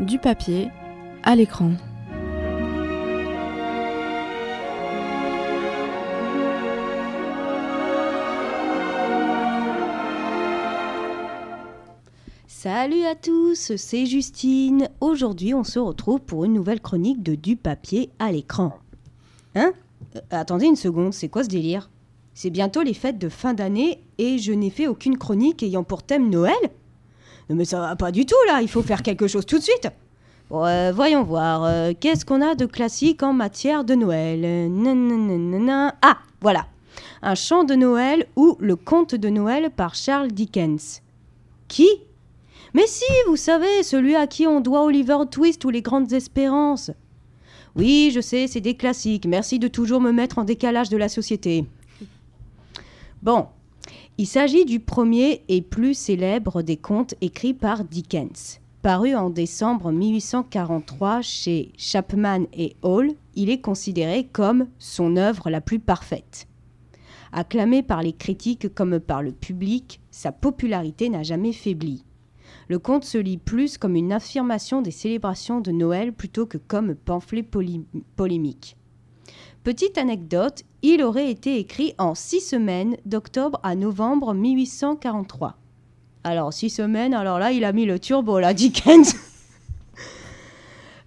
du papier à l'écran. Salut à tous, c'est Justine. Aujourd'hui, on se retrouve pour une nouvelle chronique de Du papier à l'écran. Hein? Euh, Attendez une seconde, c'est quoi ce délire? C'est bientôt les fêtes de fin d'année et je n'ai fait aucune chronique ayant pour thème Noël? Mais ça va pas du tout là, il faut faire quelque chose tout de suite. Euh, voyons voir, euh, qu'est-ce qu'on a de classique en matière de Noël? Ah, voilà, un chant de Noël ou le conte de Noël par Charles Dickens. Qui? Mais si, vous savez, celui à qui on doit Oliver Twist ou les grandes espérances. Oui, je sais, c'est des classiques. Merci de toujours me mettre en décalage de la société. Bon, il s'agit du premier et plus célèbre des contes écrits par Dickens. Paru en décembre 1843 chez Chapman et Hall, il est considéré comme son œuvre la plus parfaite. Acclamé par les critiques comme par le public, sa popularité n'a jamais faibli. Le conte se lit plus comme une affirmation des célébrations de Noël plutôt que comme pamphlet polémique. Petite anecdote, il aurait été écrit en six semaines, d'octobre à novembre 1843. Alors, six semaines, alors là, il a mis le turbo, là, Dickens.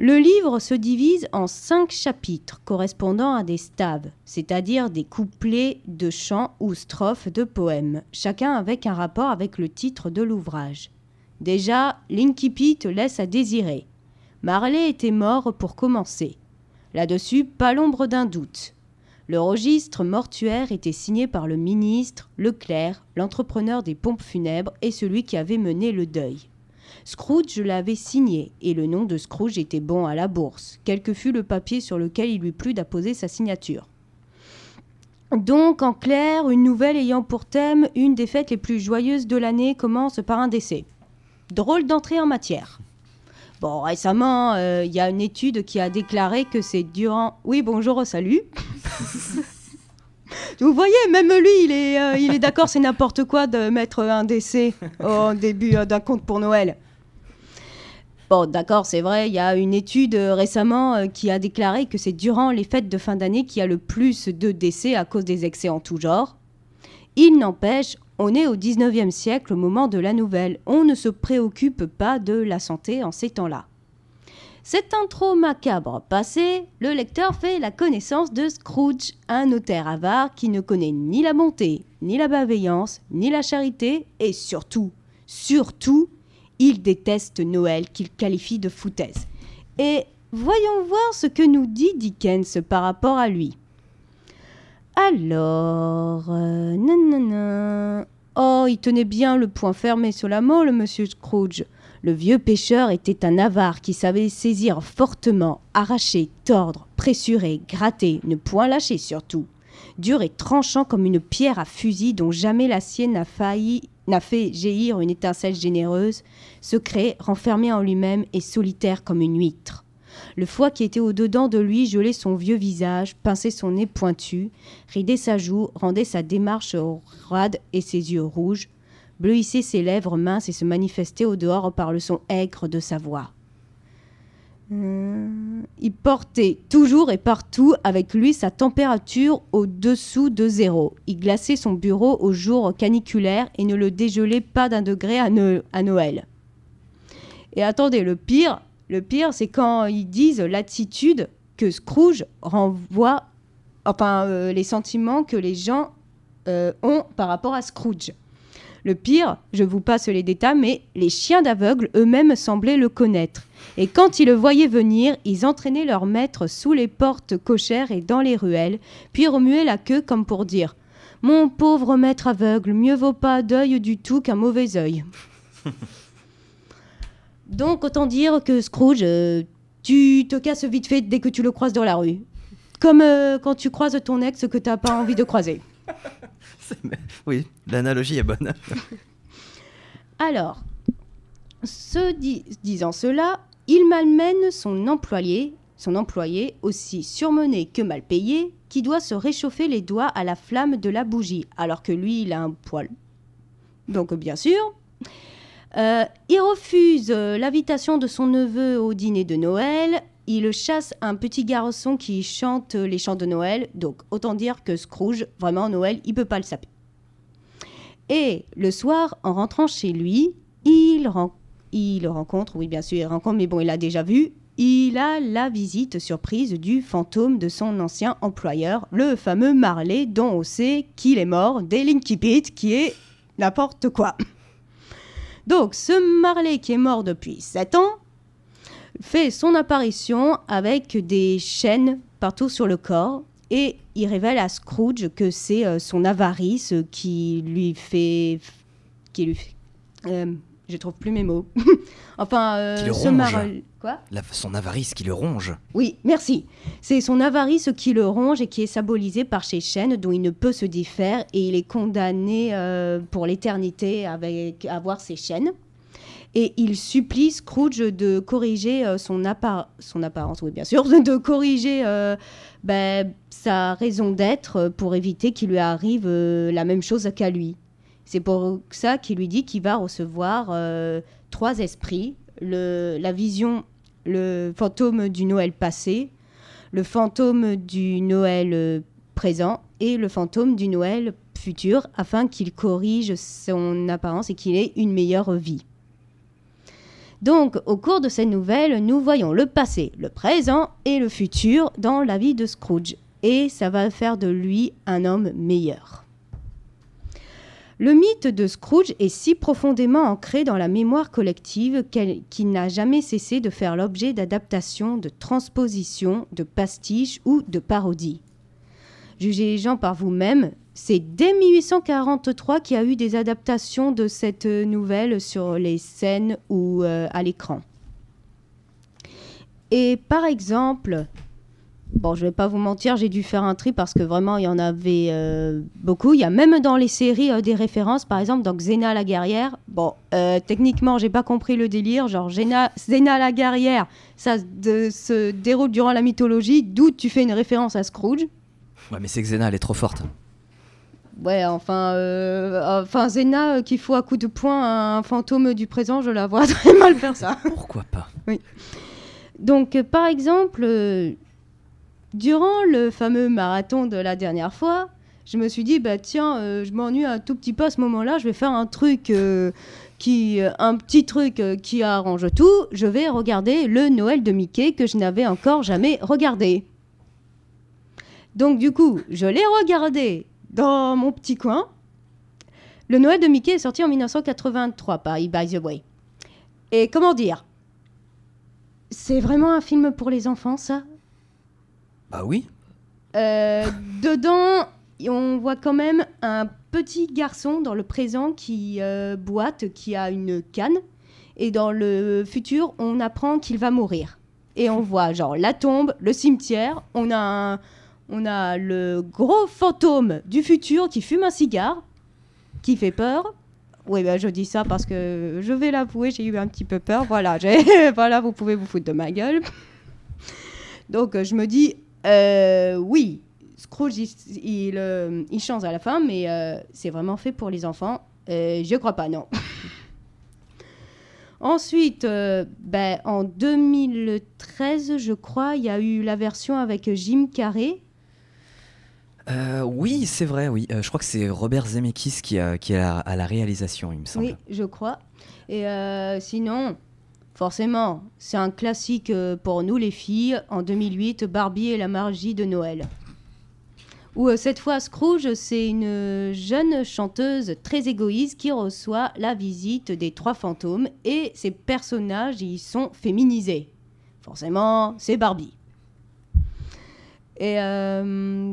Le livre se divise en cinq chapitres correspondant à des staves, c'est-à-dire des couplets de chants ou strophes de poèmes, chacun avec un rapport avec le titre de l'ouvrage. Déjà, l'incipit laisse à désirer. Marley était mort pour commencer. Là-dessus, pas l'ombre d'un doute. Le registre mortuaire était signé par le ministre, le clerc, l'entrepreneur des pompes funèbres et celui qui avait mené le deuil. Scrooge l'avait signé, et le nom de Scrooge était bon à la bourse, quel que fût le papier sur lequel il lui plut d'apposer sa signature. Donc, en clair, une nouvelle ayant pour thème une des fêtes les plus joyeuses de l'année commence par un décès. Drôle d'entrée en matière. Bon, récemment, euh, il y a une étude qui a déclaré que c'est durant... Oui, bonjour, salut. Vous voyez, même lui, il est, euh, il est d'accord, c'est n'importe quoi de mettre un décès au début euh, d'un conte pour Noël. Bon, d'accord, c'est vrai, il y a une étude euh, récemment qui a déclaré que c'est durant les fêtes de fin d'année qu'il y a le plus de décès à cause des excès en tout genre. Il n'empêche, on est au 19e siècle au moment de la nouvelle. On ne se préoccupe pas de la santé en ces temps-là. Cette intro macabre passée, le lecteur fait la connaissance de Scrooge, un notaire avare qui ne connaît ni la bonté, ni la bienveillance, ni la charité, et surtout, surtout, il déteste Noël qu'il qualifie de foutaise. Et voyons voir ce que nous dit Dickens par rapport à lui. Alors, euh, nanana. Oh, il tenait bien le poing fermé sur la molle, monsieur Scrooge. Le vieux pêcheur était un avare qui savait saisir fortement, arracher, tordre, pressurer, gratter, ne point lâcher surtout. Dur et tranchant comme une pierre à fusil dont jamais l'acier n'a n'a fait jaillir une étincelle généreuse, secret, renfermé en lui-même et solitaire comme une huître. Le foie qui était au-dedans de lui gelait son vieux visage, pinçait son nez pointu, ridait sa joue, rendait sa démarche roide et ses yeux rouges, bleuissait ses lèvres minces et se manifestait au dehors par le son aigre de sa voix. Hum, Il portait toujours et partout avec lui sa température au-dessous de zéro. Il glaçait son bureau au jour caniculaire et ne le dégelait pas d'un degré à Noël. Et attendez, le pire, le pire, c'est quand ils disent l'attitude que Scrooge renvoie, enfin euh, les sentiments que les gens euh, ont par rapport à Scrooge. Le pire, je vous passe les détails, mais les chiens d'aveugle eux-mêmes semblaient le connaître. Et quand ils le voyaient venir, ils entraînaient leur maître sous les portes cochères et dans les ruelles, puis remuaient la queue comme pour dire Mon pauvre maître aveugle, mieux vaut pas d'œil du tout qu'un mauvais œil. Donc autant dire que Scrooge, euh, tu te casses vite fait dès que tu le croises dans la rue. Comme euh, quand tu croises ton ex que t'as pas envie de croiser. Oui, l'analogie est bonne. Alors, ce di- disant cela, il malmène son employé, son employé aussi surmené que mal payé, qui doit se réchauffer les doigts à la flamme de la bougie, alors que lui, il a un poil. Donc, bien sûr, Euh, il refuse euh, l'invitation de son neveu au dîner de Noël. Il chasse un petit garçon qui chante les chants de Noël. Donc, autant dire que Scrooge, vraiment, Noël, il peut pas le saper. Et le soir, en rentrant chez lui, il, rencontre, oui, bien sûr, il rencontre, mais bon, il l'a déjà vu. Il a la visite surprise du fantôme de son ancien employeur, le fameux Marley, dont on sait qu'il est mort dès Linky qui est n'importe quoi. Donc, ce Marley qui est mort depuis 7 ans fait son apparition avec des chaînes partout sur le corps et il révèle à Scrooge que c'est euh, son avarice qui lui fait. qui lui euh, je trouve plus mes mots. enfin, euh, Qui le ce ronge. Quoi La- son avarice qui le ronge. oui, merci. C'est son avarice qui le ronge et qui est symbolisé par ces chaînes dont il ne peut se défaire et il est condamné euh, pour l'éternité avec avoir ces chaînes. Et il supplie Scrooge de corriger euh, son, appar- son apparence, oui bien sûr, de corriger ben, sa raison d'être pour éviter qu'il lui arrive la même chose qu'à lui. C'est pour ça qu'il lui dit qu'il va recevoir euh, trois esprits, la vision, le fantôme du Noël passé, le fantôme du Noël euh, présent et le fantôme du Noël futur afin qu'il corrige son apparence et qu'il ait une meilleure vie. Donc, au cours de cette nouvelle, nous voyons le passé, le présent et le futur dans la vie de Scrooge. Et ça va faire de lui un homme meilleur. Le mythe de Scrooge est si profondément ancré dans la mémoire collective qu'il n'a jamais cessé de faire l'objet d'adaptations, de transpositions, de pastiches ou de parodies. Jugez les gens par vous-même, c'est dès 1843 qu'il y a eu des adaptations de cette euh, nouvelle sur les scènes ou euh, à l'écran. Et par exemple, bon, je vais pas vous mentir, j'ai dû faire un tri parce que vraiment il y en avait euh, beaucoup. Il y a même dans les séries euh, des références, par exemple dans Xena la guerrière. Bon, euh, techniquement, j'ai pas compris le délire. Genre Xena, Xena la guerrière, ça de- se déroule durant la mythologie, d'où tu fais une référence à Scrooge. Ouais, mais c'est que Xena, elle est trop forte. Ouais, enfin, euh, enfin Zena euh, qui fout à coup de poing un fantôme du présent, je la vois très mal faire ça. Pourquoi pas? Donc, euh, par exemple, durant le fameux marathon de la dernière fois, je me suis dit, bah tiens, euh, je m'ennuie un tout petit peu à ce moment-là, je vais faire un truc euh, qui, euh, un petit truc qui arrange tout. Je vais regarder le Noël de Mickey que je n'avais encore jamais regardé. Donc du coup, je l'ai regardé dans mon petit coin. Le Noël de Mickey est sorti en 1983 par by the way. Et comment dire? C'est vraiment un film pour les enfants, ça? Bah oui. Euh, Dedans, on voit quand même un petit garçon dans le présent qui euh, boite, qui a une canne. Et dans le futur, on apprend qu'il va mourir. Et on voit genre la tombe, le cimetière. On a, on a le gros fantôme du futur qui fume un cigare, qui fait peur. Oui, ben, je dis ça parce que je vais l'avouer, j'ai eu un petit peu peur. Voilà, voilà, vous pouvez vous foutre de ma gueule. Donc euh, je me dis, euh, oui, Scrooge, il, il, euh, il change à la fin, mais euh, c'est vraiment fait pour les enfants. Euh, je crois pas, non. Ensuite, ben, en 2013, je crois, il y a eu la version avec Jim Carrey. Oui, c'est vrai, oui. Je crois que c'est Robert Zemeckis qui, a, qui est à, à la réalisation, il me semble. Oui, je crois. Et sinon, forcément, c'est un classique euh, pour nous les filles. En 2008, Barbie et la magie de Noël. Où euh, cette fois, Scrooge, c'est une jeune chanteuse très égoïste qui reçoit la visite des trois fantômes et ses personnages y sont féminisés. Forcément, c'est Barbie. Et euh,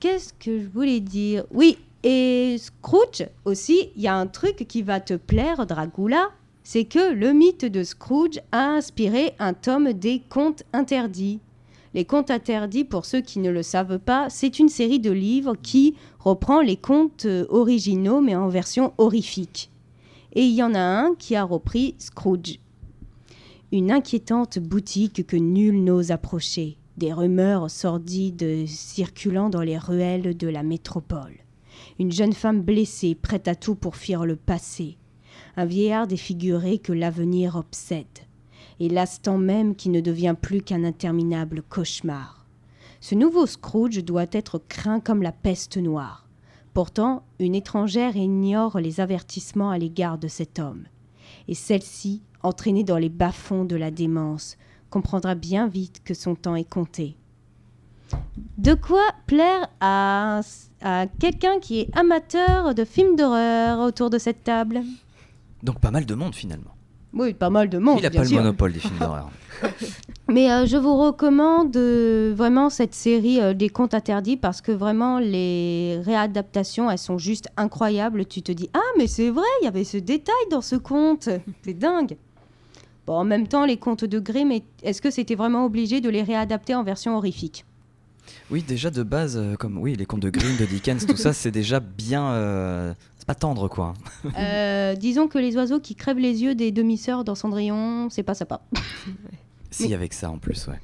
qu'est-ce que je voulais dire? Oui, et Scrooge aussi, il y a un truc qui va te plaire, Dracula, c'est que le mythe de Scrooge a inspiré un tome des contes interdits. Les contes interdits, pour ceux qui ne le savent pas, c'est une série de livres qui reprend les contes euh, originaux mais en version horrifique. Et il y en a un qui a repris Scrooge. Une inquiétante boutique que nul n'ose approcher, des rumeurs sordides circulant dans les ruelles de la métropole. Une jeune femme blessée, prête à tout pour fuir le passé. Un vieillard défiguré que l'avenir obsède, et l'instant même qui ne devient plus qu'un interminable cauchemar. Ce nouveau Scrooge doit être craint comme la peste noire. Pourtant, une étrangère ignore les avertissements à l'égard de cet homme, et celle-ci, entraînée dans les bas-fonds de la démence, comprendra bien vite que son temps est compté. De quoi plaire à, à quelqu'un qui est amateur de films d'horreur autour de cette table? Donc pas mal de monde finalement. Oui, pas mal de monde. Il a bien pas sûr. le monopole des films d'horreur. Mais euh, je vous recommande euh, vraiment cette série euh, des contes interdits parce que vraiment les réadaptations, elles sont juste incroyables. Tu te dis ah mais c'est vrai, il y avait ce détail dans ce conte, c'est dingue. Bon, en même temps, les contes de Grimm, est- est-ce que c'était vraiment obligé de les réadapter en version horrifique? Oui, déjà de base, euh, comme oui, les contes de Grimm, de Dickens, tout ça, c'est déjà bien. Pas tendre quoi. Euh, Disons que les oiseaux qui crèvent les yeux des demi-sœurs dans Cendrillon, c'est pas sympa. Si, avec ça en plus, ouais.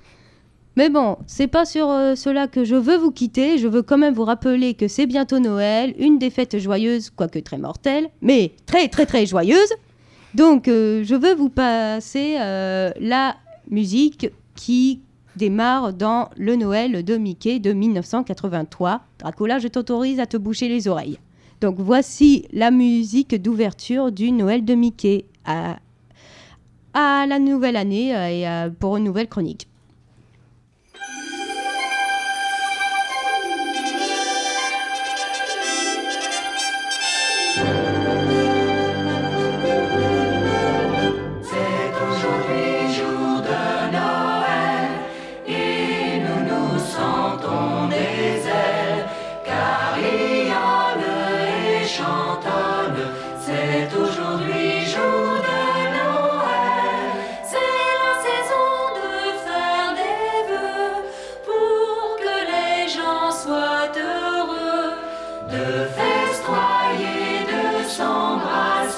Mais bon, c'est pas sur euh, cela que je veux vous quitter. Je veux quand même vous rappeler que c'est bientôt Noël, une des fêtes joyeuses, quoique très mortelle, mais très très très joyeuse. Donc, euh, je veux vous passer euh, la musique qui démarre dans le Noël de Mickey de 1983. Dracula, je t'autorise à te boucher les oreilles. Donc, voici la musique d'ouverture du Noël de Mickey à, la nouvelle année euh, et euh, pour une nouvelle chronique.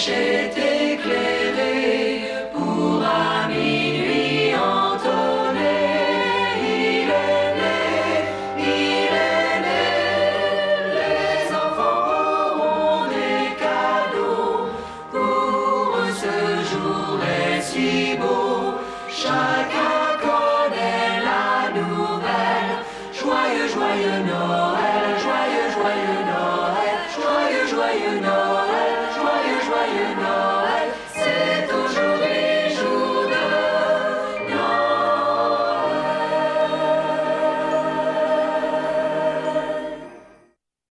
cachete